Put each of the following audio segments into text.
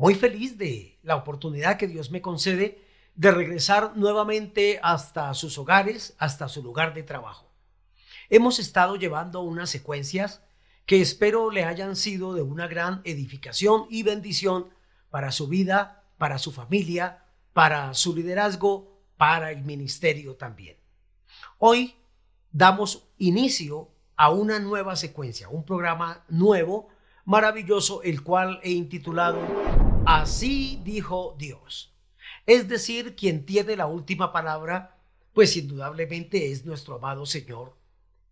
Muy feliz de la oportunidad que Dios me concede de regresar nuevamente hasta sus hogares, hasta su lugar de trabajo. Hemos estado llevando unas secuencias que espero le hayan sido de una gran edificación y bendición para su vida, para su familia, para su liderazgo, para el ministerio también. Hoy damos inicio a una nueva secuencia, un programa nuevo, maravilloso, el cual he intitulado Así dijo Dios. Es decir, quien tiene la última palabra, pues indudablemente es nuestro amado Señor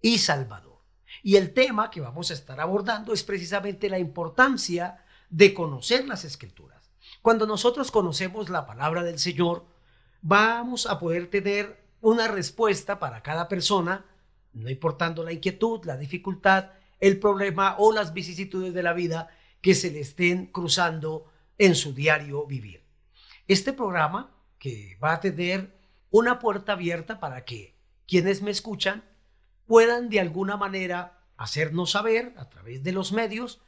y Salvador. Y el tema que vamos a estar abordando es precisamente la importancia de conocer las escrituras. Cuando nosotros conocemos la palabra del Señor, vamos a poder tener una respuesta para cada persona no importando la inquietud, la dificultad, el problema o las vicisitudes de la vida que se le estén cruzando en su diario vivir. Este programa, que va a tener una puerta abierta para que quienes me escuchan puedan de alguna manera hacernos saber a través de los medios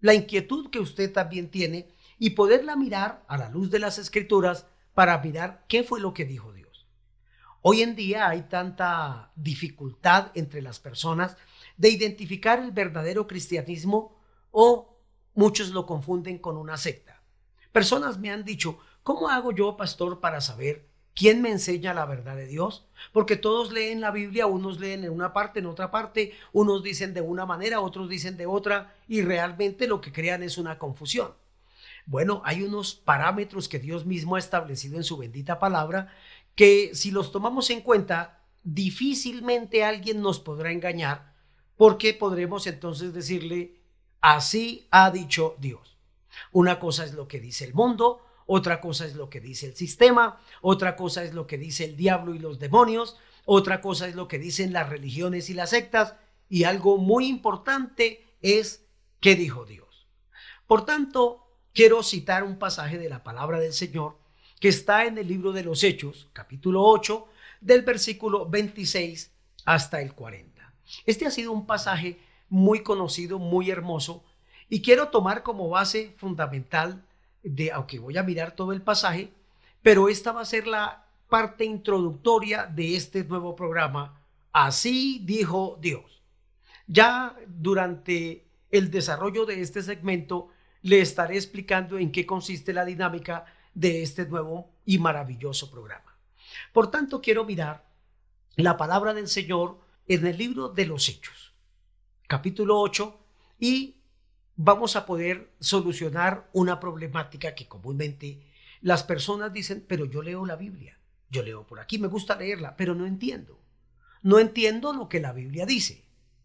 la inquietud que usted también tiene y poderla mirar a la luz de las escrituras para mirar qué fue lo que dijo Dios. Hoy en día hay tanta dificultad entre las personas de identificar el verdadero cristianismo o muchos lo confunden con una secta. Personas me han dicho, ¿cómo hago yo, pastor, para saber quién me enseña la verdad de Dios? Porque todos leen la Biblia, unos leen en una parte, en otra parte, unos dicen de una manera, otros dicen de otra, y realmente lo que crean es una confusión. Bueno, hay unos parámetros que Dios mismo ha establecido en su bendita palabra que si los tomamos en cuenta, difícilmente alguien nos podrá engañar porque podremos entonces decirle, así ha dicho Dios. Una cosa es lo que dice el mundo, otra cosa es lo que dice el sistema, otra cosa es lo que dice el diablo y los demonios, otra cosa es lo que dicen las religiones y las sectas, y algo muy importante es qué dijo Dios. Por tanto, quiero citar un pasaje de la palabra del Señor que está en el libro de los Hechos, capítulo 8, del versículo 26 hasta el 40. Este ha sido un pasaje muy conocido, muy hermoso, y quiero tomar como base fundamental de, aunque voy a mirar todo el pasaje, pero esta va a ser la parte introductoria de este nuevo programa. Así dijo Dios. Ya durante el desarrollo de este segmento le estaré explicando en qué consiste la dinámica de este nuevo y maravilloso programa. Por tanto, quiero mirar la palabra del Señor en el libro de los Hechos, capítulo 8, y vamos a poder solucionar una problemática que comúnmente las personas dicen, pero yo leo la Biblia, yo leo por aquí, me gusta leerla, pero no entiendo. No entiendo lo que la Biblia dice.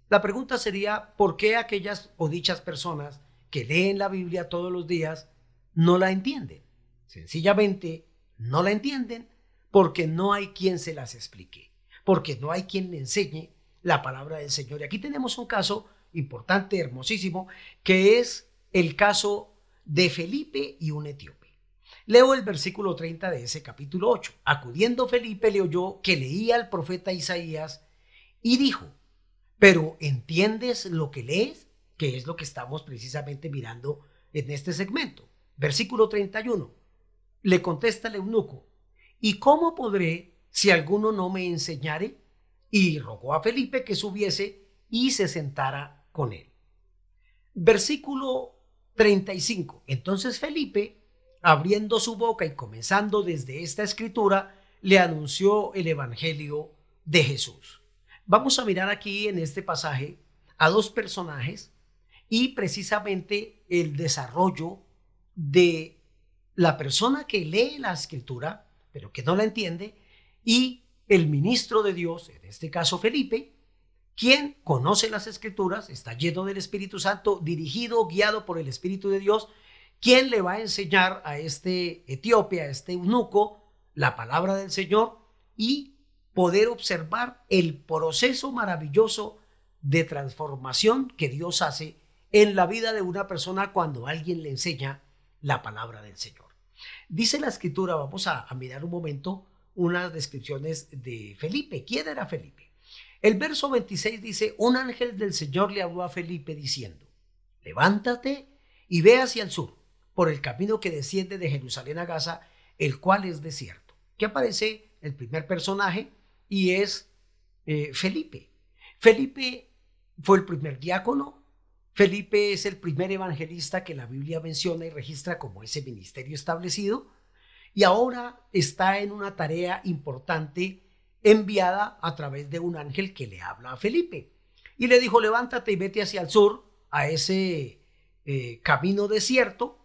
La pregunta sería, ¿por qué aquellas o dichas personas que leen la Biblia todos los días no la entienden? Sencillamente no la entienden porque no hay quien se las explique, porque no hay quien le enseñe la palabra del Señor. Y aquí tenemos un caso importante, hermosísimo, que es el caso de Felipe y un etíope. Leo el versículo 30 de ese capítulo 8. Acudiendo Felipe le oyó que leía al profeta Isaías y dijo, pero ¿entiendes lo que lees? Que es lo que estamos precisamente mirando en este segmento. Versículo 31. Le contesta el eunuco, ¿y cómo podré si alguno no me enseñare? Y rogó a Felipe que subiese y se sentara con él. Versículo 35. Entonces Felipe, abriendo su boca y comenzando desde esta escritura, le anunció el Evangelio de Jesús. Vamos a mirar aquí en este pasaje a dos personajes y precisamente el desarrollo de la persona que lee la escritura, pero que no la entiende, y el ministro de Dios, en este caso Felipe, quien conoce las escrituras, está lleno del Espíritu Santo, dirigido, guiado por el Espíritu de Dios, ¿quién le va a enseñar a este etíope, a este eunuco, la palabra del Señor y poder observar el proceso maravilloso de transformación que Dios hace en la vida de una persona cuando alguien le enseña la palabra del Señor. Dice la escritura, vamos a, mirar un momento unas descripciones de Felipe. ¿Quién era Felipe? El verso 26 dice, un ángel del Señor le habló a Felipe diciendo, levántate y ve hacia el sur, por el camino que desciende de Jerusalén a Gaza, el cual es desierto. Que aparece el primer personaje y es eh, Felipe. Felipe fue el primer diácono. Felipe es el primer evangelista que la Biblia menciona y registra como ese ministerio establecido. Y ahora está en una tarea importante enviada a través de un ángel que le habla a Felipe. Y le dijo, levántate y vete hacia el sur, a ese eh, camino desierto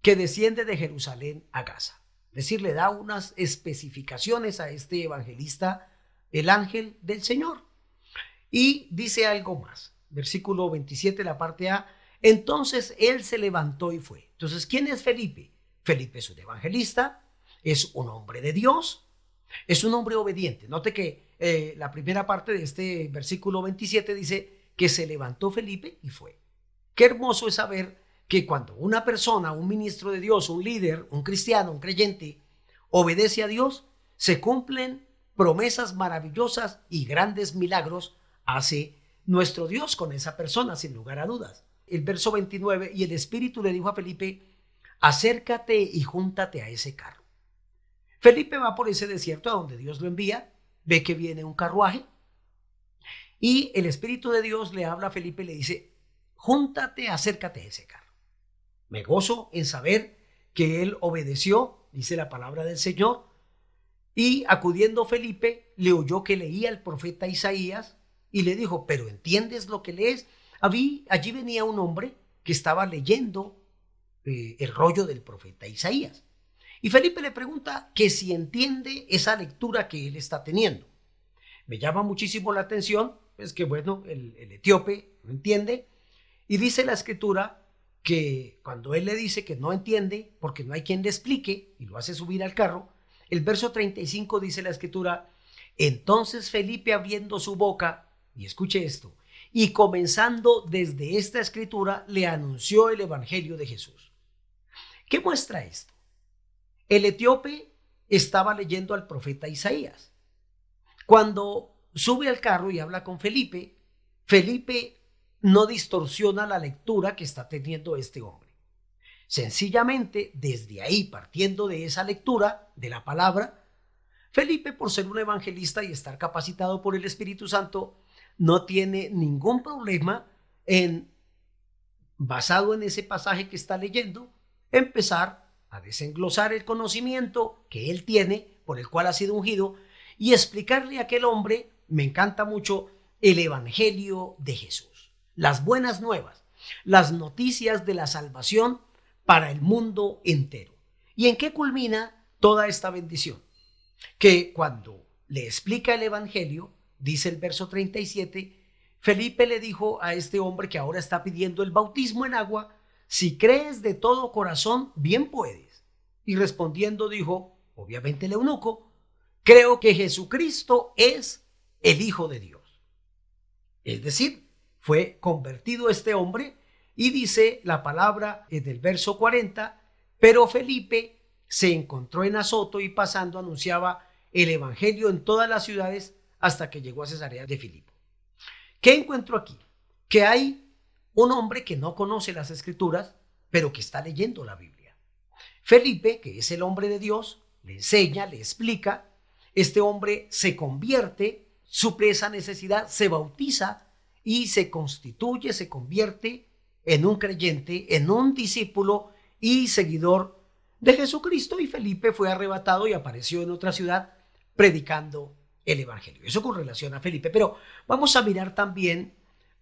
que desciende de Jerusalén a Gaza. Es decir, le da unas especificaciones a este evangelista, el ángel del Señor. Y dice algo más. Versículo 27, la parte A. Entonces él se levantó y fue. Entonces, ¿quién es Felipe? Felipe es un evangelista, es un hombre de Dios, es un hombre obediente. Note que eh, la primera parte de este versículo 27 dice que se levantó Felipe y fue. Qué hermoso es saber que cuando una persona, un ministro de Dios, un líder, un cristiano, un creyente, obedece a Dios, se cumplen promesas maravillosas y grandes milagros hace nuestro Dios con esa persona, sin lugar a dudas. El verso 29, y el Espíritu le dijo a Felipe, acércate y júntate a ese carro. Felipe va por ese desierto a donde Dios lo envía, ve que viene un carruaje, y el Espíritu de Dios le habla a Felipe y le dice, júntate, acércate a ese carro. Me gozo en saber que él obedeció, dice la palabra del Señor, y acudiendo Felipe, le oyó que leía el profeta Isaías y le dijo, pero ¿entiendes lo que lees? Allí, allí venía un hombre que estaba leyendo eh, el rollo del profeta Isaías. Y Felipe le pregunta que si entiende esa lectura que él está teniendo. Me llama muchísimo la atención, es que bueno, el, etíope no entiende. Y dice la escritura que cuando él le dice que no entiende, porque no hay quien le explique, y lo hace subir al carro, el verso 35 dice la escritura, entonces Felipe abriendo su boca, y escuche esto, y comenzando desde esta escritura, le anunció el Evangelio de Jesús. ¿Qué muestra esto? El etíope estaba leyendo al profeta Isaías. Cuando sube al carro y habla con Felipe, Felipe no distorsiona la lectura que está teniendo este hombre. Sencillamente, desde ahí, partiendo de esa lectura de la palabra, Felipe, por ser un evangelista y estar capacitado por el Espíritu Santo, no tiene ningún problema en, basado en ese pasaje que está leyendo, empezar a desenglosar el conocimiento que él tiene, por el cual ha sido ungido, y explicarle a aquel hombre, me encanta mucho, el Evangelio de Jesús, las buenas nuevas, las noticias de la salvación para el mundo entero. ¿Y en qué culmina toda esta bendición? Que cuando le explica el Evangelio, dice el verso 37, Felipe le dijo a este hombre que ahora está pidiendo el bautismo en agua, si crees de todo corazón, bien puedes. Y respondiendo dijo, obviamente el eunuco, creo que Jesucristo es el Hijo de Dios. Es decir, fue convertido este hombre y dice la palabra en el verso 40, pero Felipe se encontró en Azoto y pasando anunciaba el Evangelio en todas las ciudades hasta que llegó a Cesarea de Filipo. ¿Qué encuentro aquí? Que hay un hombre que no conoce las escrituras, pero que está leyendo la Biblia. Felipe, que es el hombre de Dios, le enseña, le explica, este hombre se convierte, suple esa necesidad, se bautiza y se constituye, se convierte en un creyente, en un discípulo y seguidor de Jesucristo y Felipe fue arrebatado y apareció en otra ciudad predicando el Evangelio. Eso con relación a Felipe, pero vamos a mirar también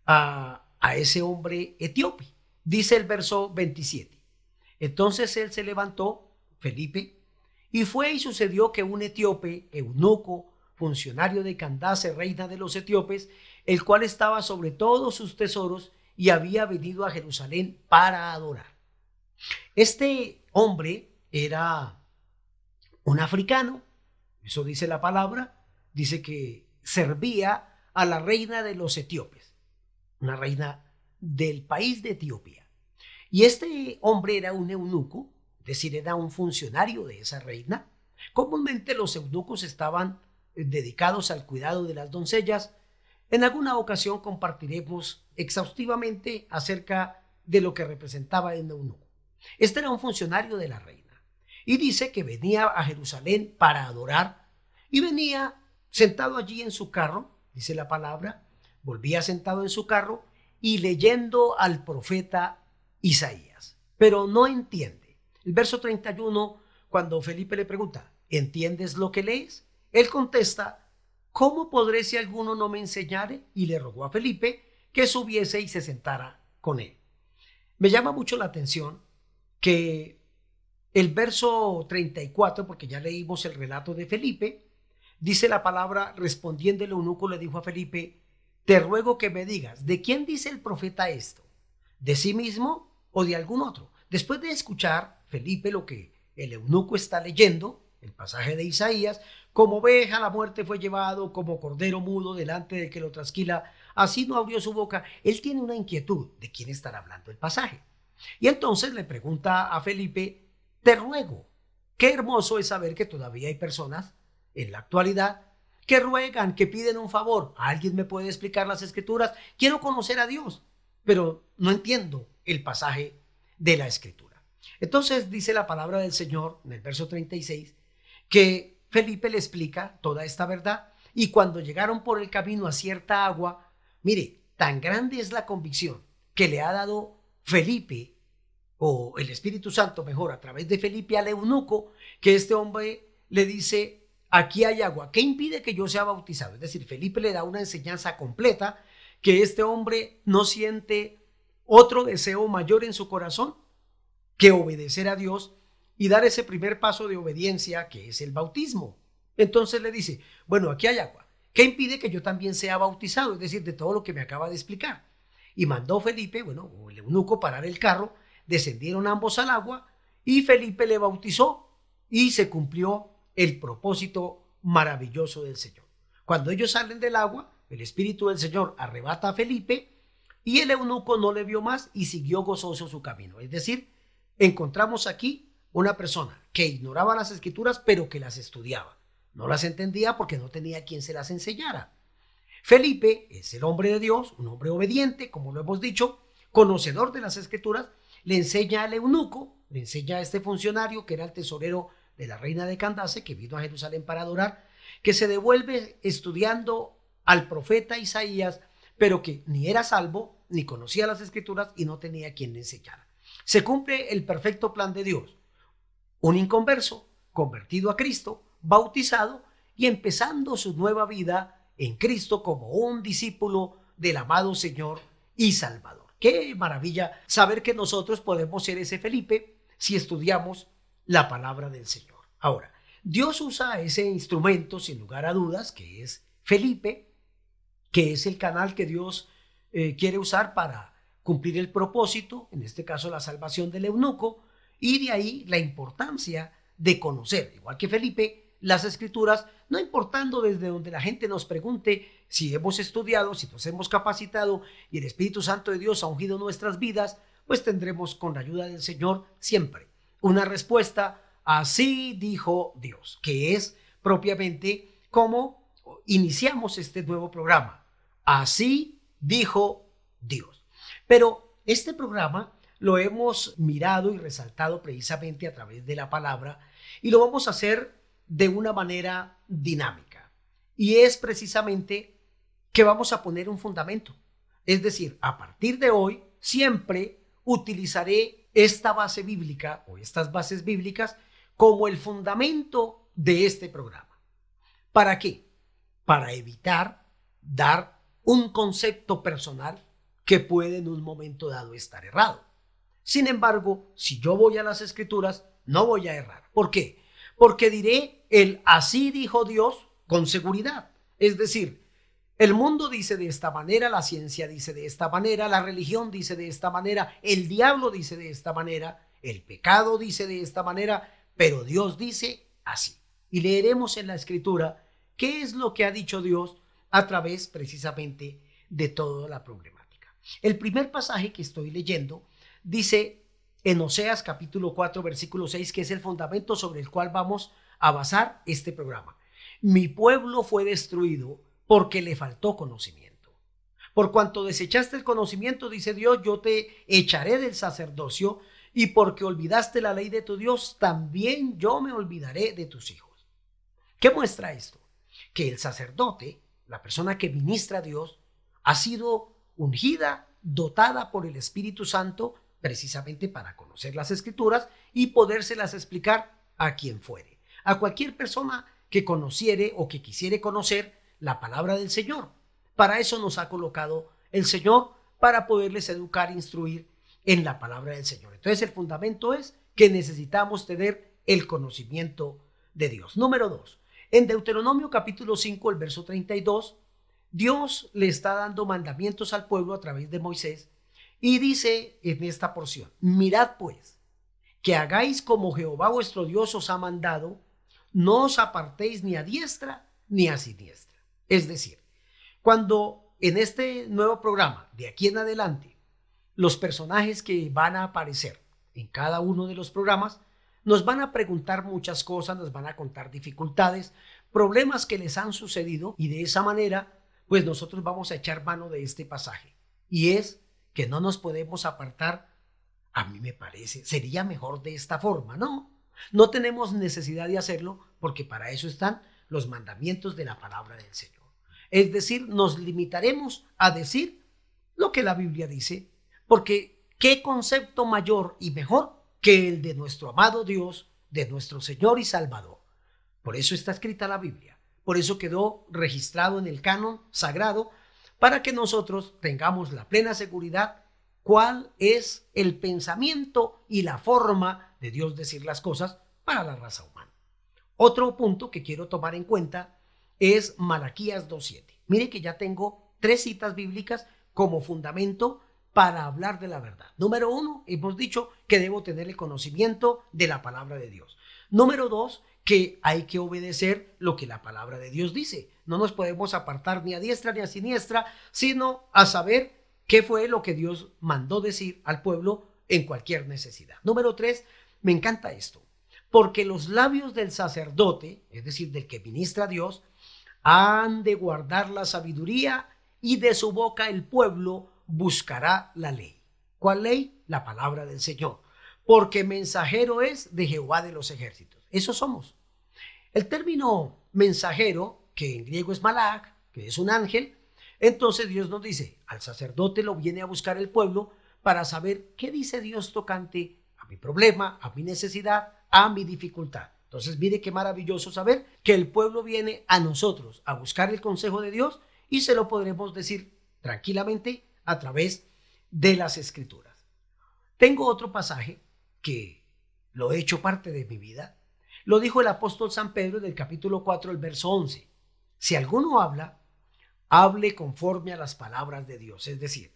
a, a ese hombre etíope. Dice el verso 27. Entonces él se levantó, Felipe, y fue y sucedió que un etíope, eunuco, funcionario de Candace, reina de los etíopes, el cual estaba sobre todos sus tesoros, y había venido a Jerusalén para adorar. Este hombre era un africano, eso dice la palabra, dice que servía a la reina de los etíopes, una reina del país de Etiopía. Y este hombre era un eunuco, es decir, era un funcionario de esa reina. Comúnmente los eunucos estaban eh, dedicados al cuidado de las doncellas. En alguna ocasión compartiremos exhaustivamente acerca de lo que representaba el eunuco. Este era un funcionario de la reina y dice que venía a Jerusalén para adorar y venía sentado allí en su carro, dice la palabra, volvía sentado en su carro y leyendo al profeta Isaías, pero no entiende. El verso 31, cuando Felipe le pregunta, ¿entiendes lo que lees? Él contesta, ¿cómo podré si alguno no me enseñare? Y le rogó a Felipe que subiese y se sentara con él. Me llama mucho la atención que el verso 34, porque ya leímos el relato de Felipe, dice la palabra, respondiendo el eunuco le dijo a Felipe, te ruego que me digas, ¿de quién dice el profeta esto? ¿De sí mismo o de algún otro. Después de escuchar, Felipe, lo que el eunuco está leyendo, el pasaje de Isaías, como oveja la muerte fue llevado, como cordero mudo delante del que lo trasquila, así no abrió su boca. Él tiene una inquietud de quién estará hablando el pasaje. Y entonces le pregunta a Felipe, te ruego, qué hermoso es saber que todavía hay personas en la actualidad que ruegan, que piden un favor. ¿Alguien me puede explicar las escrituras? Quiero conocer a Dios, pero no entiendo el pasaje de la escritura. Entonces dice la palabra del Señor en el verso 36 que Felipe le explica toda esta verdad y cuando llegaron por el camino a cierta agua, mire, tan grande es la convicción que le ha dado Felipe o el Espíritu Santo mejor a través de Felipe al eunuco que este hombre le dice, aquí hay agua, ¿qué impide que yo sea bautizado? Es decir, Felipe le da una enseñanza completa que este hombre no siente otro deseo mayor en su corazón que obedecer a Dios y dar ese primer paso de obediencia que es el bautismo. Entonces le dice, bueno, aquí hay agua. ¿Qué impide que yo también sea bautizado? Es decir, de todo lo que me acaba de explicar. Y mandó Felipe, bueno, el eunuco parar el carro, descendieron ambos al agua y Felipe le bautizó y se cumplió el propósito maravilloso del Señor. Cuando ellos salen del agua, el Espíritu del Señor arrebata a Felipe y el eunuco no le vio más y siguió gozoso su camino. Es decir, encontramos aquí una persona que ignoraba las escrituras, pero que las estudiaba. No las entendía porque no tenía quien se las enseñara. Felipe es el hombre de Dios, un hombre obediente, como lo hemos dicho, conocedor de las escrituras, le enseña al eunuco, le enseña a este funcionario que era el tesorero de la reina de Candace, que vino a Jerusalén para adorar, que se devuelve estudiando al profeta Isaías pero que ni era salvo, ni conocía las escrituras y no tenía quien le enseñara. Se cumple el perfecto plan de Dios. Un inconverso, convertido a Cristo, bautizado y empezando su nueva vida en Cristo como un discípulo del amado Señor y Salvador. Qué maravilla saber que nosotros podemos ser ese Felipe si estudiamos la palabra del Señor. Ahora, Dios usa ese instrumento, sin lugar a dudas, que es Felipe, que es el canal que Dios eh, quiere usar para cumplir el propósito, en este caso la salvación del eunuco, y de ahí la importancia de conocer, igual que Felipe, las escrituras, no importando desde donde la gente nos pregunte si hemos estudiado, si nos hemos capacitado y el Espíritu Santo de Dios ha ungido nuestras vidas, pues tendremos con la ayuda del Señor siempre una respuesta, así dijo Dios, que es propiamente como iniciamos este nuevo programa Así dijo Dios. Pero este programa lo hemos mirado y resaltado precisamente a través de la palabra y lo vamos a hacer de una manera dinámica. Y es precisamente que vamos a poner un fundamento. Es decir, a partir de hoy siempre utilizaré esta base bíblica o estas bases bíblicas como el fundamento de este programa. ¿Para qué? Para evitar dar un concepto personal que puede en un momento dado estar errado. Sin embargo, si yo voy a las escrituras, no voy a errar. ¿Por qué? Porque diré el así dijo Dios con seguridad. Es decir, el mundo dice de esta manera, la ciencia dice de esta manera, la religión dice de esta manera, el diablo dice de esta manera, el pecado dice de esta manera, pero Dios dice así. Y leeremos en la escritura qué es lo que ha dicho Dios a través precisamente de toda la problemática. El primer pasaje que estoy leyendo dice en Oseas capítulo 4 versículo 6 que es el fundamento sobre el cual vamos a basar este programa. Mi pueblo fue destruido porque le faltó conocimiento. Por cuanto desechaste el conocimiento, dice Dios, yo te echaré del sacerdocio y porque olvidaste la ley de tu Dios, también yo me olvidaré de tus hijos. ¿Qué muestra esto? Que el sacerdote, la persona que ministra a Dios, ha sido ungida, dotada por el Espíritu Santo, precisamente para conocer las escrituras y podérselas explicar a quien fuere, a cualquier persona que conociere o que quisiere conocer la palabra del Señor. Para eso nos ha colocado el Señor, para poderles educar, instruir en la palabra del Señor. Entonces el fundamento es que necesitamos tener el conocimiento de Dios. Número dos, en Deuteronomio capítulo 5, el verso 32, Dios le está dando mandamientos al pueblo a través de Moisés y dice en esta porción, mirad pues, que hagáis como Jehová vuestro Dios os ha mandado, no os apartéis ni a diestra ni a siniestra. Es decir, cuando en este nuevo programa, de aquí en adelante, los personajes que van a aparecer en cada uno de los programas nos van a preguntar muchas cosas, nos van a contar dificultades, problemas que les han sucedido y de esa manera, pues nosotros vamos a echar mano de este pasaje. Y es que no nos podemos apartar, a mí me parece, sería mejor de esta forma, ¿no? No tenemos necesidad de hacerlo porque para eso están los mandamientos de la palabra del Señor. Es decir, nos limitaremos a decir lo que la Biblia dice porque qué concepto mayor y mejor que el de nuestro amado Dios, de nuestro Señor y Salvador. Por eso está escrita la Biblia. Por eso quedó registrado en el canon sagrado para que nosotros tengamos la plena seguridad cuál es el pensamiento y la forma de Dios decir las cosas para la raza humana. Otro punto que quiero tomar en cuenta es Malaquías 2.7. Mire que ya tengo tres citas bíblicas como fundamento para hablar de la verdad. Número uno, hemos dicho que debo tener el conocimiento de la palabra de Dios. Número dos, que hay que obedecer lo que la palabra de Dios dice. No nos podemos apartar ni a diestra ni a siniestra, sino a saber qué fue lo que Dios mandó decir al pueblo en cualquier necesidad. Número tres, me encanta esto, porque los labios del sacerdote, es decir, del que ministra a Dios, han de guardar la sabiduría y de su boca el pueblo buscará la ley. ¿Cuál ley? La palabra del Señor. Porque mensajero es de Jehová de los ejércitos. Eso somos. El término mensajero, que en griego es malach, que es un ángel, entonces Dios nos dice, al sacerdote lo viene a buscar el pueblo para saber qué dice Dios tocante a mi problema, a mi necesidad, a mi dificultad. Entonces mire qué maravilloso saber que el pueblo viene a nosotros a buscar el consejo de Dios y se lo podremos decir tranquilamente a través de las escrituras. Tengo otro pasaje que lo he hecho parte de mi vida. Lo dijo el apóstol San Pedro en el capítulo 4, el verso 11. Si alguno habla, hable conforme a las palabras de Dios. Es decir,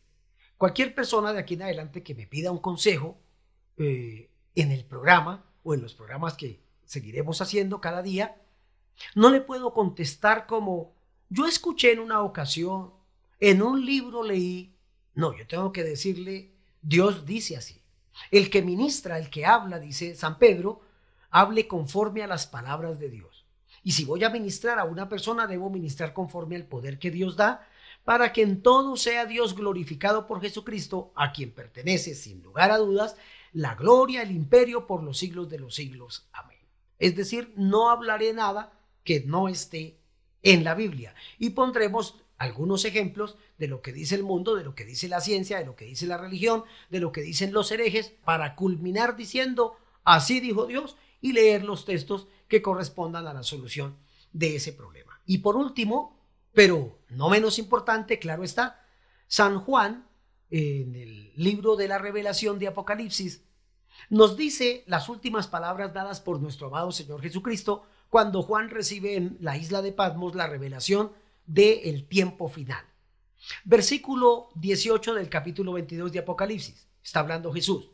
cualquier persona de aquí en adelante que me pida un consejo eh, en el programa o en los programas que seguiremos haciendo cada día, no le puedo contestar como yo escuché en una ocasión, en un libro leí, no, yo tengo que decirle, Dios dice así. El que ministra, el que habla, dice San Pedro, hable conforme a las palabras de Dios. Y si voy a ministrar a una persona, debo ministrar conforme al poder que Dios da, para que en todo sea Dios glorificado por Jesucristo, a quien pertenece, sin lugar a dudas, la gloria, el imperio por los siglos de los siglos. Amén. Es decir, no hablaré nada que no esté en la Biblia. Y pondremos algunos ejemplos de lo que dice el mundo, de lo que dice la ciencia, de lo que dice la religión, de lo que dicen los herejes, para culminar diciendo, así dijo Dios, y leer los textos que correspondan a la solución de ese problema. Y por último, pero no menos importante, claro está, San Juan, en el libro de la revelación de Apocalipsis, nos dice las últimas palabras dadas por nuestro amado Señor Jesucristo cuando Juan recibe en la isla de Patmos la revelación del tiempo final. Versículo 18 del capítulo 22 de Apocalipsis. Está hablando Jesús.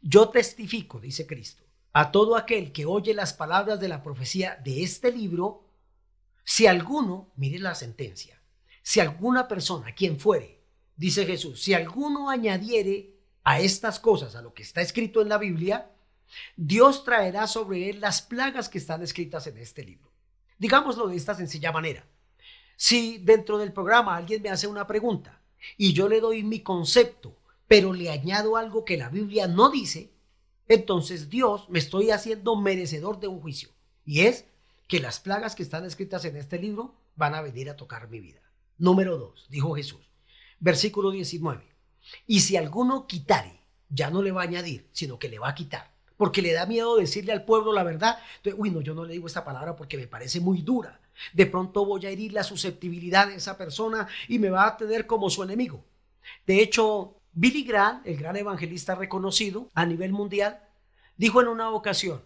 Yo testifico, dice Cristo, a todo aquel que oye las palabras de la profecía de este libro, si alguno, mire la sentencia, si alguna persona, quien fuere, dice Jesús, si alguno añadiere a estas cosas, a lo que está escrito en la Biblia, Dios traerá sobre él las plagas que están escritas en este libro. Digámoslo de esta sencilla manera. Si dentro del programa alguien me hace una pregunta y yo le doy mi concepto, pero le añado algo que la Biblia no dice, entonces Dios me estoy haciendo merecedor de un juicio. Y es que las plagas que están escritas en este libro van a venir a tocar mi vida. Número dos, dijo Jesús. Versículo 19. Y si alguno quitare, ya no le va a añadir, sino que le va a quitar porque le da miedo decirle al pueblo la verdad. Uy, no, yo no le digo esta palabra porque me parece muy dura. De pronto voy a herir la susceptibilidad de esa persona y me va a tener como su enemigo. De hecho, Billy Graham, el gran evangelista reconocido a nivel mundial, dijo en una ocasión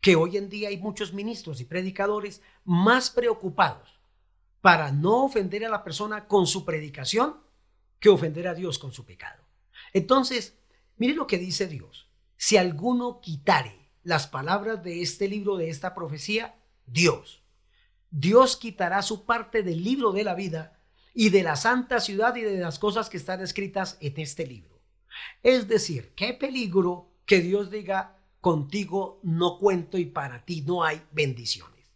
que hoy en día hay muchos ministros y predicadores más preocupados para no ofender a la persona con su predicación que ofender a Dios con su pecado. Entonces, mire lo que dice Dios. Si alguno quitare las palabras de este libro, de esta profecía, Dios. Dios quitará su parte del libro de la vida y de la santa ciudad y de las cosas que están escritas en este libro. Es decir, qué peligro que Dios diga, contigo no cuento y para ti no hay bendiciones.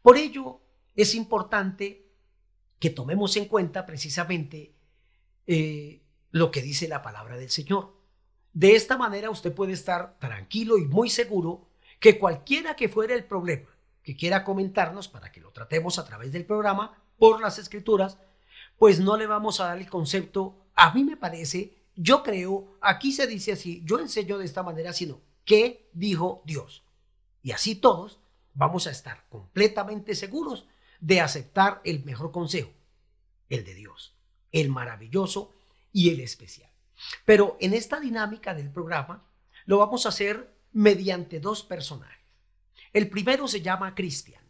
Por ello, es importante que tomemos en cuenta precisamente eh, lo que dice la palabra del Señor. De esta manera usted puede estar tranquilo y muy seguro que cualquiera que fuera el problema que quiera comentarnos para que lo tratemos a través del programa por las escrituras, pues no le vamos a dar el concepto, a mí me parece, yo creo, aquí se dice así, yo enseño de esta manera, sino, ¿qué dijo Dios? Y así todos vamos a estar completamente seguros de aceptar el mejor consejo, el de Dios, el maravilloso y el especial. Pero en esta dinámica del programa lo vamos a hacer mediante dos personajes. El primero se llama Cristian.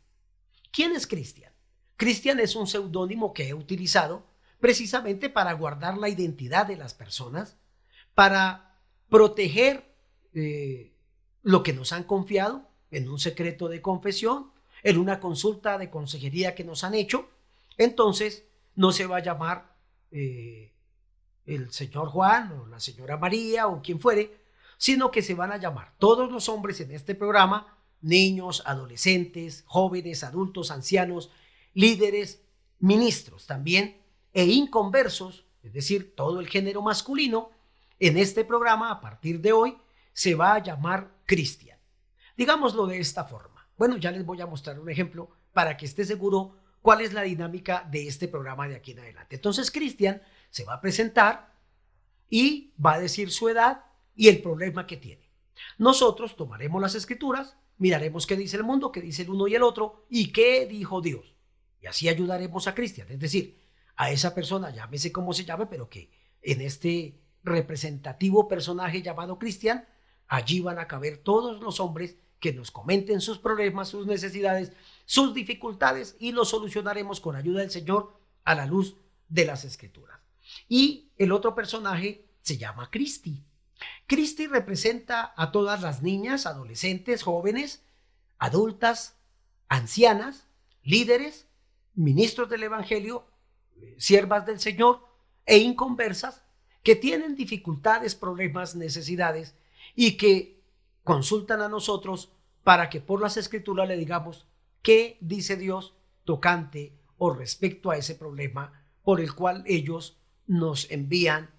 ¿Quién es Cristian? Cristian es un seudónimo que he utilizado precisamente para guardar la identidad de las personas, para proteger eh, lo que nos han confiado en un secreto de confesión, en una consulta de consejería que nos han hecho. Entonces, no se va a llamar eh, el señor Juan o la señora María o quien fuere, sino que se van a llamar todos los hombres en este programa, niños, adolescentes, jóvenes, adultos, ancianos, líderes, ministros también, e inconversos, es decir, todo el género masculino, en este programa a partir de hoy se va a llamar Cristian. Digámoslo de esta forma. Bueno, ya les voy a mostrar un ejemplo para que esté seguro cuál es la dinámica de este programa de aquí en adelante. Entonces, Cristian se va a presentar y va a decir su edad y el problema que tiene. Nosotros tomaremos las escrituras, miraremos qué dice el mundo, qué dice el uno y el otro y qué dijo Dios. Y así ayudaremos a Cristian, es decir, a esa persona, llámese como se llame, pero que en este representativo personaje llamado Cristian, allí van a caber todos los hombres que nos comenten sus problemas, sus necesidades, sus dificultades y los solucionaremos con ayuda del Señor a la luz de las escrituras. Y el otro personaje se llama Cristi. Cristi representa a todas las niñas, adolescentes, jóvenes, adultas, ancianas, líderes, ministros del Evangelio, siervas del Señor e inconversas que tienen dificultades, problemas, necesidades y que consultan a nosotros para que por las escrituras le digamos qué dice Dios tocante o respecto a ese problema por el cual ellos nos envían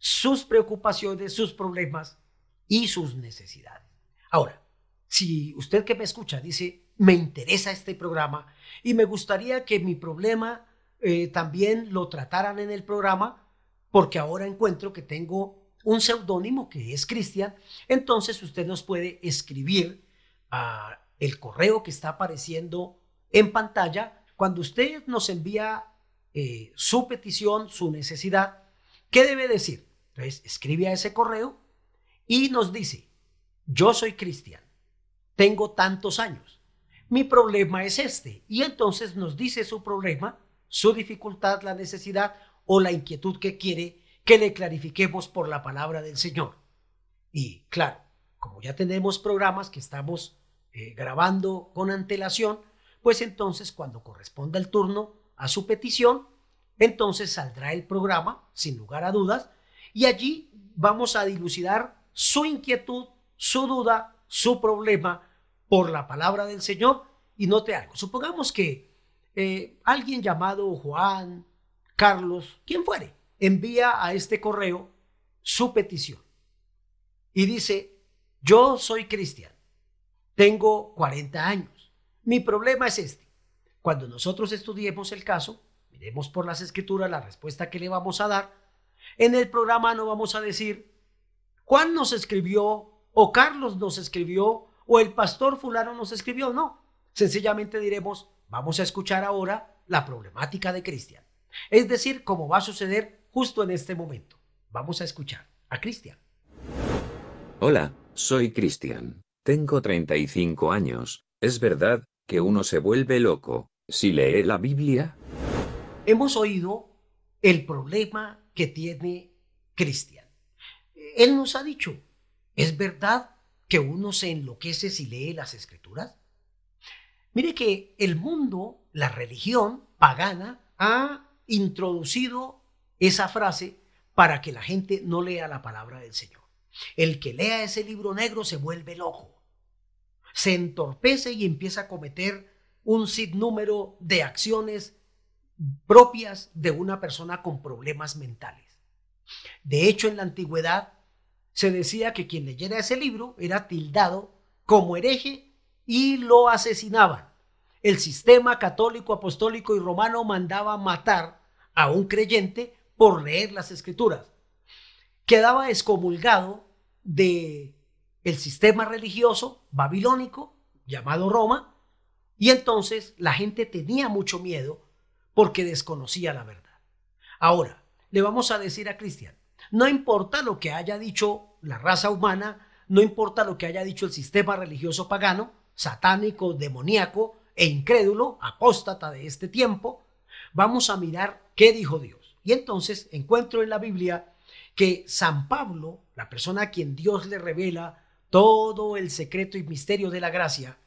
sus preocupaciones, sus problemas y sus necesidades. Ahora, si usted que me escucha dice, me interesa este programa y me gustaría que mi problema eh, también lo trataran en el programa, porque ahora encuentro que tengo un seudónimo que es Cristian, entonces usted nos puede escribir a el correo que está apareciendo en pantalla. Cuando usted nos envía eh, su petición, su necesidad, ¿qué debe decir? Entonces, escribe a ese correo y nos dice, yo soy cristiano, tengo tantos años, mi problema es este. Y entonces nos dice su problema, su dificultad, la necesidad o la inquietud que quiere que le clarifiquemos por la palabra del Señor. Y claro, como ya tenemos programas que estamos eh, grabando con antelación, pues entonces cuando corresponda el turno a su petición, entonces saldrá el programa, sin lugar a dudas, y allí vamos a dilucidar su inquietud, su duda, su problema por la palabra del Señor. Y note algo, supongamos que eh, alguien llamado Juan, Carlos, quien fuere, envía a este correo su petición y dice, yo soy cristiano, tengo 40 años, mi problema es este. Cuando nosotros estudiemos el caso, miremos por las escrituras la respuesta que le vamos a dar, en el programa no vamos a decir, Juan nos escribió, o Carlos nos escribió, o el pastor fulano nos escribió, no. Sencillamente diremos, vamos a escuchar ahora la problemática de Cristian. Es decir, como va a suceder justo en este momento. Vamos a escuchar a Cristian. Hola, soy Cristian. Tengo 35 años. ¿Es verdad que uno se vuelve loco si lee la Biblia? Hemos oído el problema que tiene Cristian. Él nos ha dicho, ¿es verdad que uno se enloquece si lee las escrituras? Mire que el mundo, la religión pagana, ha introducido esa frase para que la gente no lea la palabra del Señor. El que lea ese libro negro se vuelve loco, se entorpece y empieza a cometer un sinnúmero de acciones propias de una persona con problemas mentales. De hecho, en la antigüedad se decía que quien leyera ese libro era tildado como hereje y lo asesinaban. El sistema católico, apostólico y romano mandaba matar a un creyente por leer las escrituras. Quedaba excomulgado de el sistema religioso babilónico llamado Roma y entonces la gente tenía mucho miedo porque desconocía la verdad. Ahora, le vamos a decir a Cristian, no importa lo que haya dicho la raza humana, no importa lo que haya dicho el sistema religioso pagano, satánico, demoníaco e incrédulo, apóstata de este tiempo, vamos a mirar qué dijo Dios. Y entonces encuentro en la Biblia que San Pablo, la persona a quien Dios le revela todo el secreto y misterio de la gracia,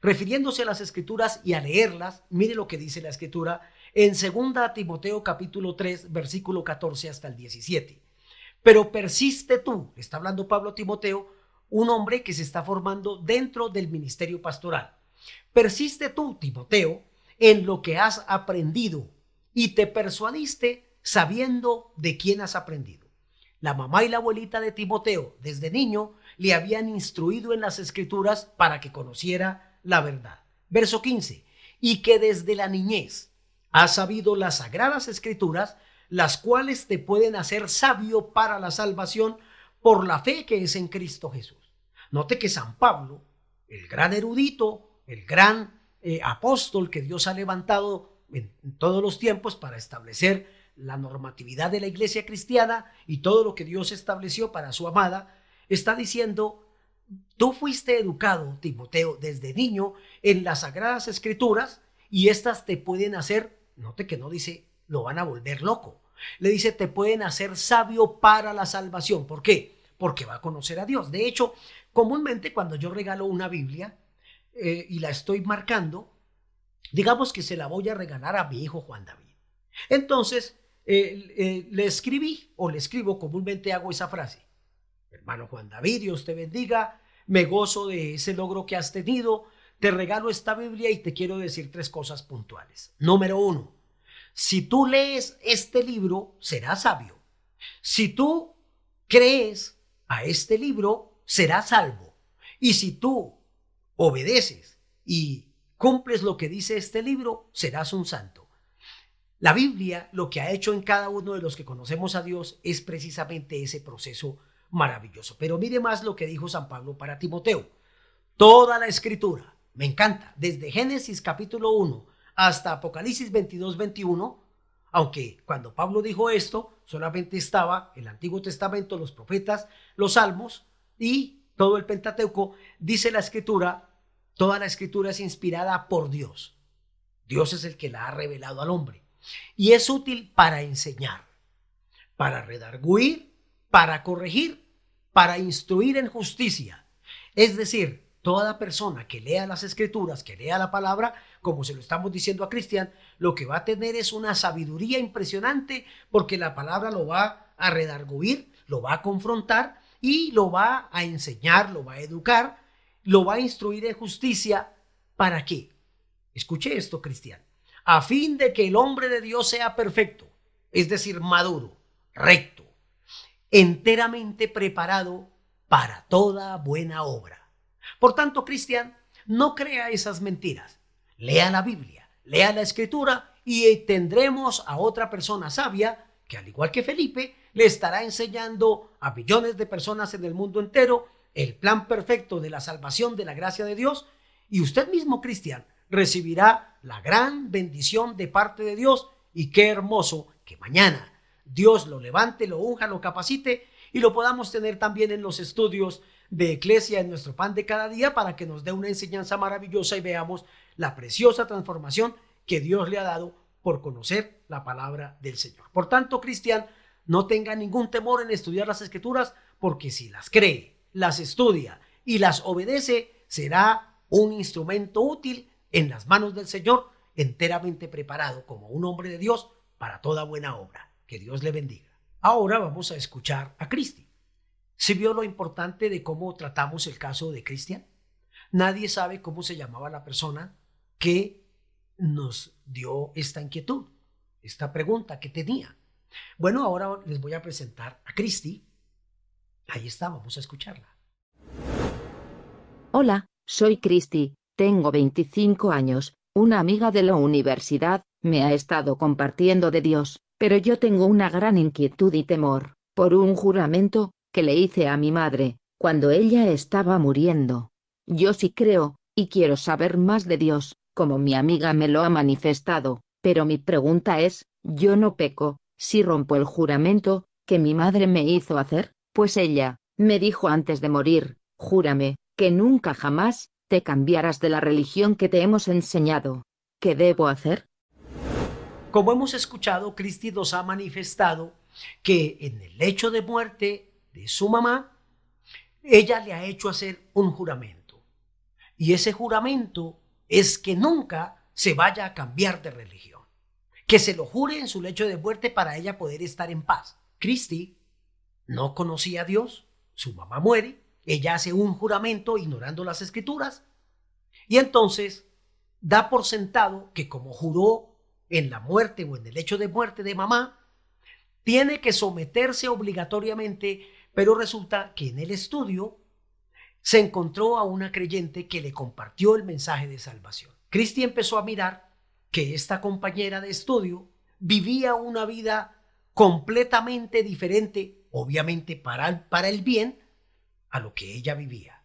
refiriéndose a las escrituras y a leerlas, mire lo que dice la escritura en 2 Timoteo capítulo 3, versículo 14 hasta el 17. Pero persiste tú, está hablando Pablo a Timoteo, un hombre que se está formando dentro del ministerio pastoral. Persiste tú, Timoteo, en lo que has aprendido y te persuadiste sabiendo de quién has aprendido. La mamá y la abuelita de Timoteo, desde niño, le habían instruido en las escrituras para que conociera la verdad. Verso 15. Y que desde la niñez Has sabido las sagradas escrituras, las cuales te pueden hacer sabio para la salvación por la fe que es en Cristo Jesús. Note que San Pablo, el gran erudito, el gran eh, apóstol que Dios ha levantado en, en todos los tiempos para establecer la normatividad de la iglesia cristiana y todo lo que Dios estableció para su amada, está diciendo, tú fuiste educado, Timoteo, desde niño en las sagradas escrituras y éstas te pueden hacer Note que no dice lo van a volver loco. Le dice te pueden hacer sabio para la salvación. ¿Por qué? Porque va a conocer a Dios. De hecho, comúnmente cuando yo regalo una Biblia eh, y la estoy marcando, digamos que se la voy a regalar a mi hijo Juan David. Entonces, eh, eh, le escribí o le escribo, comúnmente hago esa frase. Hermano Juan David, Dios te bendiga, me gozo de ese logro que has tenido, te regalo esta Biblia y te quiero decir tres cosas puntuales. Número uno, si tú lees este libro, serás sabio. Si tú crees a este libro, serás salvo. Y si tú obedeces y cumples lo que dice este libro, serás un santo. La Biblia lo que ha hecho en cada uno de los que conocemos a Dios es precisamente ese proceso maravilloso. Pero mire más lo que dijo San Pablo para Timoteo. Toda la escritura me encanta. Desde Génesis capítulo 1 hasta Apocalipsis 22, 21, aunque cuando Pablo dijo esto, solamente estaba el Antiguo Testamento, los profetas, los salmos y todo el Pentateuco, dice la escritura, toda la escritura es inspirada por Dios. Dios es el que la ha revelado al hombre. Y es útil para enseñar, para redarguir, para corregir para instruir en justicia. Es decir, toda persona que lea las escrituras, que lea la palabra, como se lo estamos diciendo a Cristian, lo que va a tener es una sabiduría impresionante porque la palabra lo va a redarguir, lo va a confrontar y lo va a enseñar, lo va a educar, lo va a instruir en justicia. ¿Para qué? Escuche esto, Cristian. A fin de que el hombre de Dios sea perfecto, es decir, maduro, recto, enteramente preparado para toda buena obra. Por tanto, Cristian, no crea esas mentiras. Lea la Biblia, lea la Escritura y tendremos a otra persona sabia que, al igual que Felipe, le estará enseñando a millones de personas en el mundo entero el plan perfecto de la salvación de la gracia de Dios y usted mismo, Cristian, recibirá la gran bendición de parte de Dios y qué hermoso que mañana Dios lo levante, lo unja, lo capacite y lo podamos tener también en los estudios de Iglesia en nuestro pan de cada día para que nos dé una enseñanza maravillosa y veamos la preciosa transformación que Dios le ha dado por conocer la palabra del Señor. Por tanto, Cristian, no tenga ningún temor en estudiar las escrituras, porque si las cree, las estudia y las obedece, será un instrumento útil en las manos del Señor, enteramente preparado como un hombre de Dios para toda buena obra. Que Dios le bendiga. Ahora vamos a escuchar a Cristi. ¿Se vio lo importante de cómo tratamos el caso de Cristian? Nadie sabe cómo se llamaba la persona que nos dio esta inquietud, esta pregunta que tenía. Bueno, ahora les voy a presentar a Cristi. Ahí está, vamos a escucharla. Hola, soy Cristi, tengo 25 años, una amiga de la universidad, me ha estado compartiendo de Dios, pero yo tengo una gran inquietud y temor, por un juramento, que le hice a mi madre, cuando ella estaba muriendo. Yo sí creo, y quiero saber más de Dios, como mi amiga me lo ha manifestado, pero mi pregunta es, yo no peco, si rompo el juramento, que mi madre me hizo hacer, pues ella, me dijo antes de morir, júrame, que nunca jamás, te cambiarás de la religión que te hemos enseñado. ¿Qué debo hacer? Como hemos escuchado, Cristi nos ha manifestado que en el hecho de muerte de su mamá, ella le ha hecho hacer un juramento. Y ese juramento es que nunca se vaya a cambiar de religión que se lo jure en su lecho de muerte para ella poder estar en paz. Cristi no conocía a Dios, su mamá muere, ella hace un juramento ignorando las escrituras y entonces da por sentado que como juró en la muerte o en el hecho de muerte de mamá, tiene que someterse obligatoriamente, pero resulta que en el estudio se encontró a una creyente que le compartió el mensaje de salvación. Cristi empezó a mirar que esta compañera de estudio vivía una vida completamente diferente, obviamente para, para el bien, a lo que ella vivía.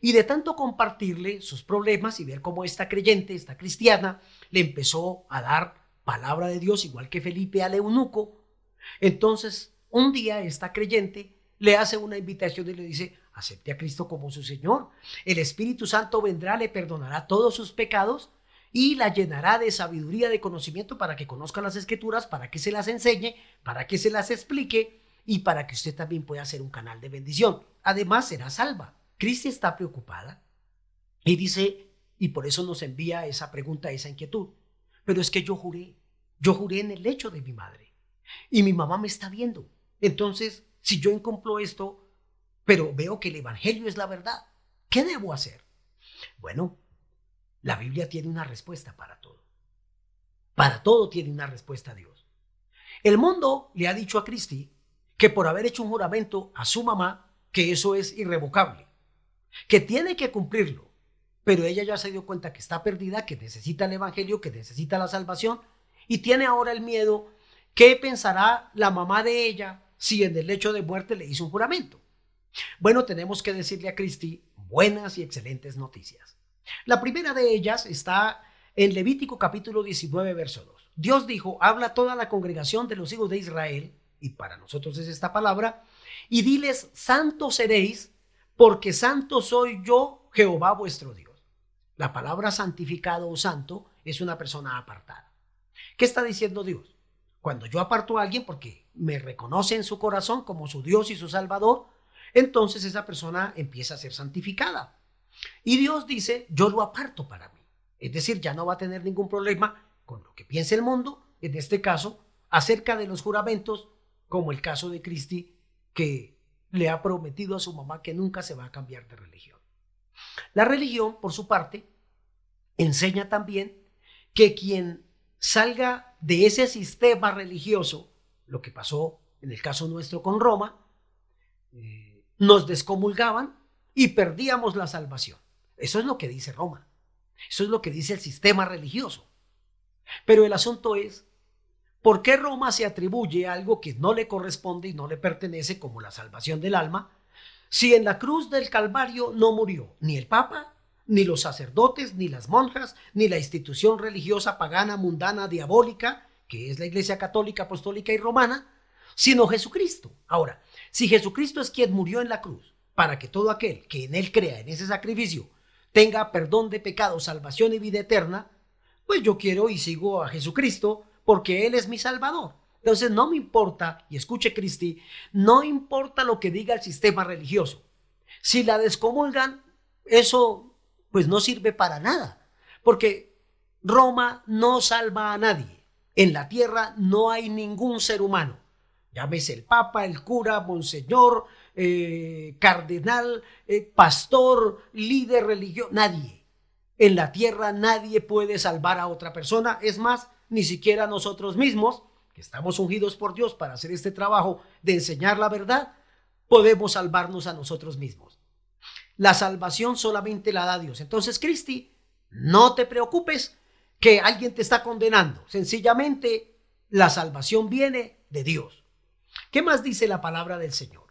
Y de tanto compartirle sus problemas y ver cómo esta creyente, esta cristiana, le empezó a dar palabra de Dios, igual que Felipe al eunuco, entonces un día esta creyente le hace una invitación y le dice, acepte a Cristo como su Señor. El Espíritu Santo vendrá, le perdonará todos sus pecados y la llenará de sabiduría, de conocimiento para que conozca las escrituras, para que se las enseñe, para que se las explique y para que usted también pueda ser un canal de bendición. Además, será salva. Cristi está preocupada y dice, y por eso nos envía esa pregunta, esa inquietud. Pero es que yo juré, yo juré en el lecho de mi madre y mi mamá me está viendo. Entonces, si yo incumplo esto, pero veo que el Evangelio es la verdad, ¿qué debo hacer? Bueno, la Biblia tiene una respuesta para todo. Para todo tiene una respuesta Dios. El mundo le ha dicho a Cristi que por haber hecho un juramento a su mamá, que eso es irrevocable, que tiene que cumplirlo, pero ella ya se dio cuenta que está perdida, que necesita el Evangelio, que necesita la salvación, y tiene ahora el miedo, ¿qué pensará la mamá de ella si en el lecho de muerte le hizo un juramento? Bueno, tenemos que decirle a Cristi buenas y excelentes noticias. La primera de ellas está en Levítico capítulo 19, verso 2. Dios dijo, habla toda la congregación de los hijos de Israel, y para nosotros es esta palabra, y diles, santos seréis, porque santo soy yo, Jehová vuestro Dios. La palabra santificado o santo es una persona apartada. ¿Qué está diciendo Dios? Cuando yo aparto a alguien porque me reconoce en su corazón como su Dios y su Salvador, entonces esa persona empieza a ser santificada. Y Dios dice, yo lo aparto para mí. Es decir, ya no va a tener ningún problema con lo que piense el mundo, en este caso, acerca de los juramentos, como el caso de Cristi, que le ha prometido a su mamá que nunca se va a cambiar de religión. La religión, por su parte, enseña también que quien salga de ese sistema religioso, lo que pasó en el caso nuestro con Roma, eh, nos descomulgaban y perdíamos la salvación. Eso es lo que dice Roma. Eso es lo que dice el sistema religioso. Pero el asunto es, ¿por qué Roma se atribuye algo que no le corresponde y no le pertenece como la salvación del alma? Si en la cruz del Calvario no murió ni el Papa, ni los sacerdotes, ni las monjas, ni la institución religiosa pagana, mundana, diabólica, que es la Iglesia Católica, Apostólica y Romana, sino Jesucristo. Ahora, si Jesucristo es quien murió en la cruz, para que todo aquel que en él crea en ese sacrificio tenga perdón de pecados, salvación y vida eterna, pues yo quiero y sigo a Jesucristo porque Él es mi Salvador. Entonces no me importa, y escuche Cristi, no importa lo que diga el sistema religioso. Si la descomulgan, eso pues no sirve para nada, porque Roma no salva a nadie. En la tierra no hay ningún ser humano. Llámese el Papa, el cura, Monseñor, eh, cardenal, eh, pastor, líder religioso, nadie. En la tierra nadie puede salvar a otra persona, es más, ni siquiera nosotros mismos, que estamos ungidos por Dios para hacer este trabajo de enseñar la verdad, podemos salvarnos a nosotros mismos. La salvación solamente la da Dios. Entonces, Cristi, no te preocupes que alguien te está condenando. Sencillamente, la salvación viene de Dios. ¿Qué más dice la palabra del Señor?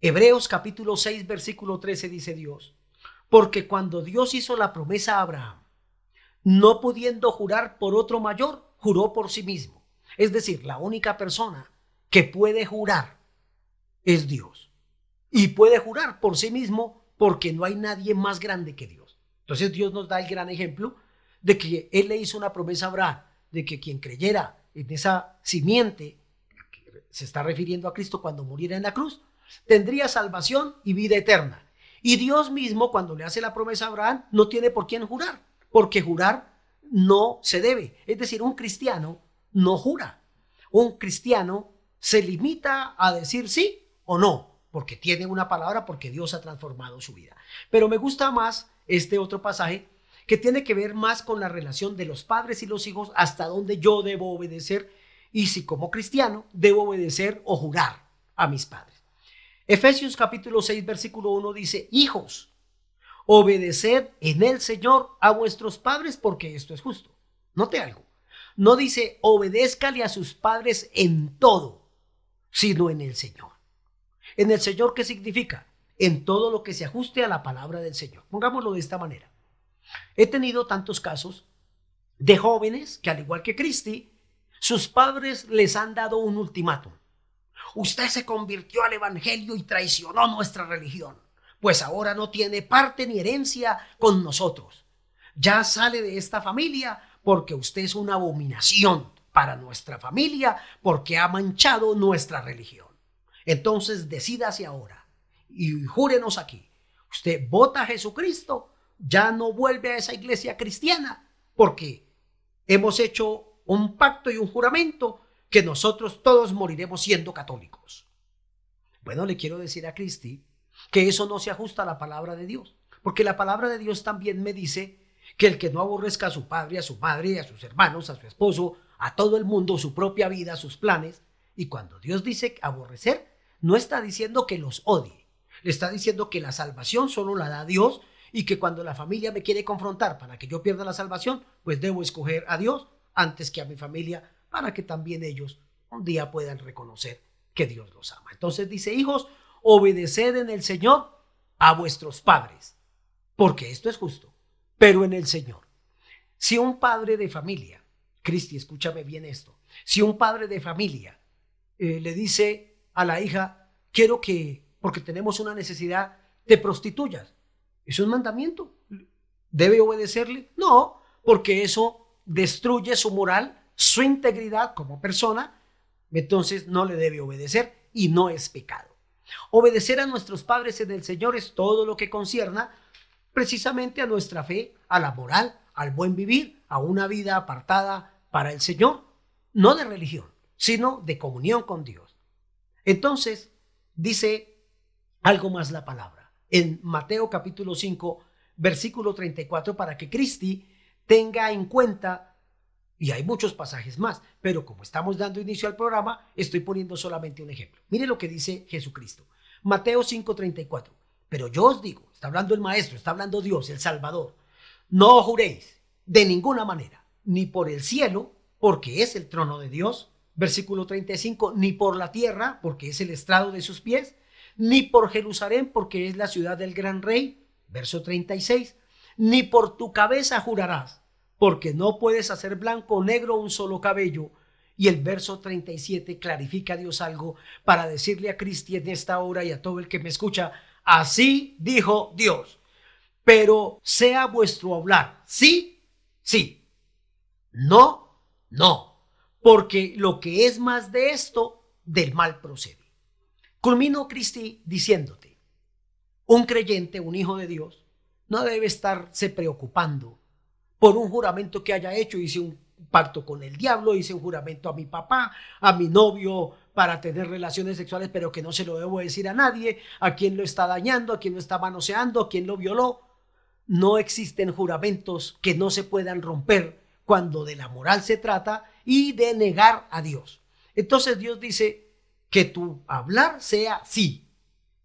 Hebreos capítulo 6, versículo 13 dice Dios, porque cuando Dios hizo la promesa a Abraham, no pudiendo jurar por otro mayor, juró por sí mismo. Es decir, la única persona que puede jurar es Dios. Y puede jurar por sí mismo porque no hay nadie más grande que Dios. Entonces Dios nos da el gran ejemplo de que Él le hizo una promesa a Abraham, de que quien creyera en esa simiente, se está refiriendo a Cristo cuando muriera en la cruz, tendría salvación y vida eterna. Y Dios mismo, cuando le hace la promesa a Abraham, no tiene por quién jurar, porque jurar no se debe. Es decir, un cristiano no jura. Un cristiano se limita a decir sí o no, porque tiene una palabra, porque Dios ha transformado su vida. Pero me gusta más este otro pasaje que tiene que ver más con la relación de los padres y los hijos, hasta donde yo debo obedecer y si como cristiano debo obedecer o jurar a mis padres. Efesios capítulo 6, versículo 1 dice, hijos, obedeced en el Señor a vuestros padres porque esto es justo. Note algo. No dice obedézcale a sus padres en todo, sino en el Señor. En el Señor, ¿qué significa? En todo lo que se ajuste a la palabra del Señor. Pongámoslo de esta manera. He tenido tantos casos de jóvenes que, al igual que Cristi, sus padres les han dado un ultimátum. Usted se convirtió al Evangelio y traicionó nuestra religión, pues ahora no tiene parte ni herencia con nosotros. Ya sale de esta familia porque usted es una abominación para nuestra familia porque ha manchado nuestra religión. Entonces decídase ahora y júrenos aquí. Usted vota a Jesucristo, ya no vuelve a esa iglesia cristiana porque hemos hecho un pacto y un juramento que nosotros todos moriremos siendo católicos. Bueno, le quiero decir a Cristi que eso no se ajusta a la palabra de Dios, porque la palabra de Dios también me dice que el que no aborrezca a su padre, a su madre, a sus hermanos, a su esposo, a todo el mundo, su propia vida, sus planes, y cuando Dios dice aborrecer, no está diciendo que los odie, le está diciendo que la salvación solo la da Dios y que cuando la familia me quiere confrontar para que yo pierda la salvación, pues debo escoger a Dios antes que a mi familia para que también ellos un día puedan reconocer que Dios los ama. Entonces dice, hijos, obedeced en el Señor a vuestros padres, porque esto es justo, pero en el Señor. Si un padre de familia, Cristi, escúchame bien esto, si un padre de familia eh, le dice a la hija, quiero que, porque tenemos una necesidad, te prostituyas, ¿es un mandamiento? ¿Debe obedecerle? No, porque eso destruye su moral su integridad como persona, entonces no le debe obedecer y no es pecado. Obedecer a nuestros padres en el Señor es todo lo que concierna precisamente a nuestra fe, a la moral, al buen vivir, a una vida apartada para el Señor, no de religión, sino de comunión con Dios. Entonces, dice algo más la palabra. En Mateo capítulo 5, versículo 34, para que Cristi tenga en cuenta, y hay muchos pasajes más, pero como estamos dando inicio al programa, estoy poniendo solamente un ejemplo. Mire lo que dice Jesucristo. Mateo 5:34. Pero yo os digo, está hablando el Maestro, está hablando Dios, el Salvador, no juréis de ninguna manera, ni por el cielo, porque es el trono de Dios, versículo 35, ni por la tierra, porque es el estrado de sus pies, ni por Jerusalén, porque es la ciudad del gran rey, verso 36, ni por tu cabeza jurarás, porque no puedes hacer blanco o negro un solo cabello. Y el verso 37 clarifica a Dios algo para decirle a Cristi en esta hora y a todo el que me escucha, así dijo Dios, pero sea vuestro hablar, sí, sí, no, no, porque lo que es más de esto, del mal procede. Culmino, Cristi, diciéndote, un creyente, un hijo de Dios, no debe estarse preocupando por un juramento que haya hecho, hice un pacto con el diablo, hice un juramento a mi papá, a mi novio para tener relaciones sexuales, pero que no se lo debo decir a nadie, a quién lo está dañando, a quién lo está manoseando, a quién lo violó. No existen juramentos que no se puedan romper cuando de la moral se trata y de negar a Dios. Entonces Dios dice que tu hablar sea sí,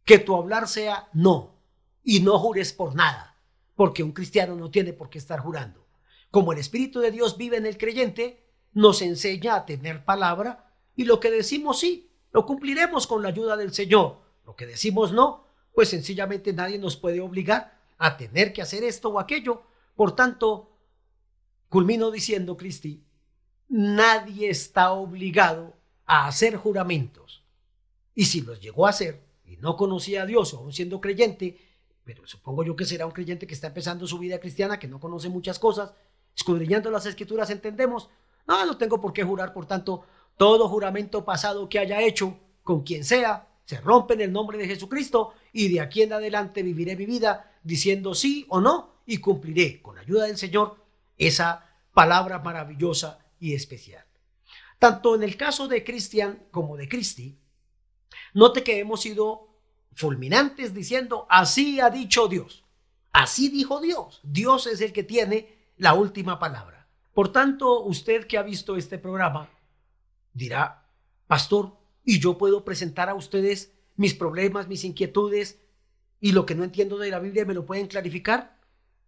que tu hablar sea no, y no jures por nada, porque un cristiano no tiene por qué estar jurando. Como el Espíritu de Dios vive en el creyente, nos enseña a tener palabra y lo que decimos sí, lo cumpliremos con la ayuda del Señor. Lo que decimos no, pues sencillamente nadie nos puede obligar a tener que hacer esto o aquello. Por tanto, culmino diciendo, Cristi, nadie está obligado a hacer juramentos. Y si los llegó a hacer y no conocía a Dios, aún siendo creyente, pero supongo yo que será un creyente que está empezando su vida cristiana, que no conoce muchas cosas, escudriñando las escrituras entendemos, no, no tengo por qué jurar, por tanto, todo juramento pasado que haya hecho con quien sea, se rompe en el nombre de Jesucristo y de aquí en adelante viviré mi vida diciendo sí o no y cumpliré con la ayuda del Señor esa palabra maravillosa y especial. Tanto en el caso de Cristian como de Cristi, note que hemos sido fulminantes diciendo, así ha dicho Dios, así dijo Dios, Dios es el que tiene la última palabra. Por tanto, usted que ha visto este programa dirá, pastor, ¿y yo puedo presentar a ustedes mis problemas, mis inquietudes y lo que no entiendo de la Biblia me lo pueden clarificar?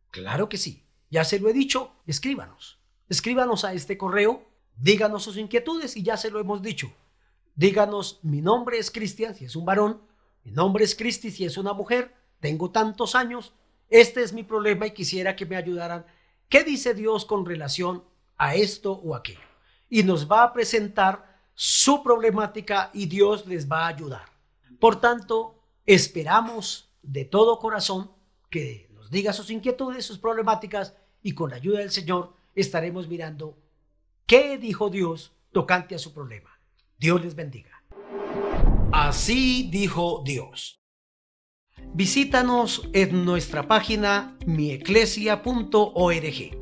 Claro que sí. Ya se lo he dicho, escríbanos. Escríbanos a este correo, díganos sus inquietudes y ya se lo hemos dicho. Díganos, mi nombre es Cristian si es un varón, mi nombre es Cristi si es una mujer, tengo tantos años, este es mi problema y quisiera que me ayudaran ¿Qué dice Dios con relación a esto o aquello? Y nos va a presentar su problemática y Dios les va a ayudar. Por tanto, esperamos de todo corazón que nos diga sus inquietudes, sus problemáticas y con la ayuda del Señor estaremos mirando qué dijo Dios tocante a su problema. Dios les bendiga. Así dijo Dios. Visítanos en nuestra página mieclesia.org.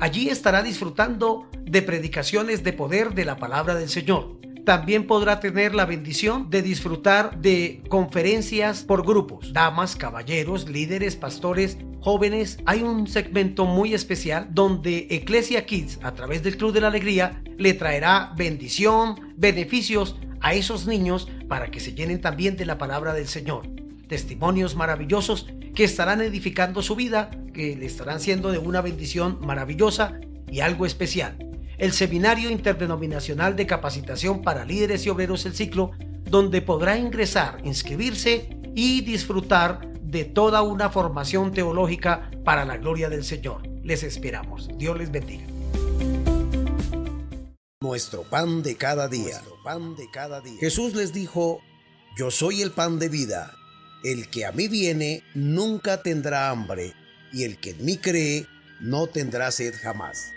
Allí estará disfrutando de predicaciones de poder de la palabra del Señor. También podrá tener la bendición de disfrutar de conferencias por grupos, damas, caballeros, líderes, pastores, jóvenes. Hay un segmento muy especial donde Ecclesia Kids, a través del Club de la Alegría, le traerá bendición, beneficios a esos niños para que se llenen también de la palabra del Señor testimonios maravillosos que estarán edificando su vida, que le estarán siendo de una bendición maravillosa y algo especial. El Seminario Interdenominacional de Capacitación para Líderes y Obreros El Ciclo, donde podrá ingresar, inscribirse y disfrutar de toda una formación teológica para la gloria del Señor. Les esperamos. Dios les bendiga. Nuestro pan de cada día. pan de cada día. Jesús les dijo, yo soy el pan de vida. El que a mí viene nunca tendrá hambre, y el que en mí cree no tendrá sed jamás.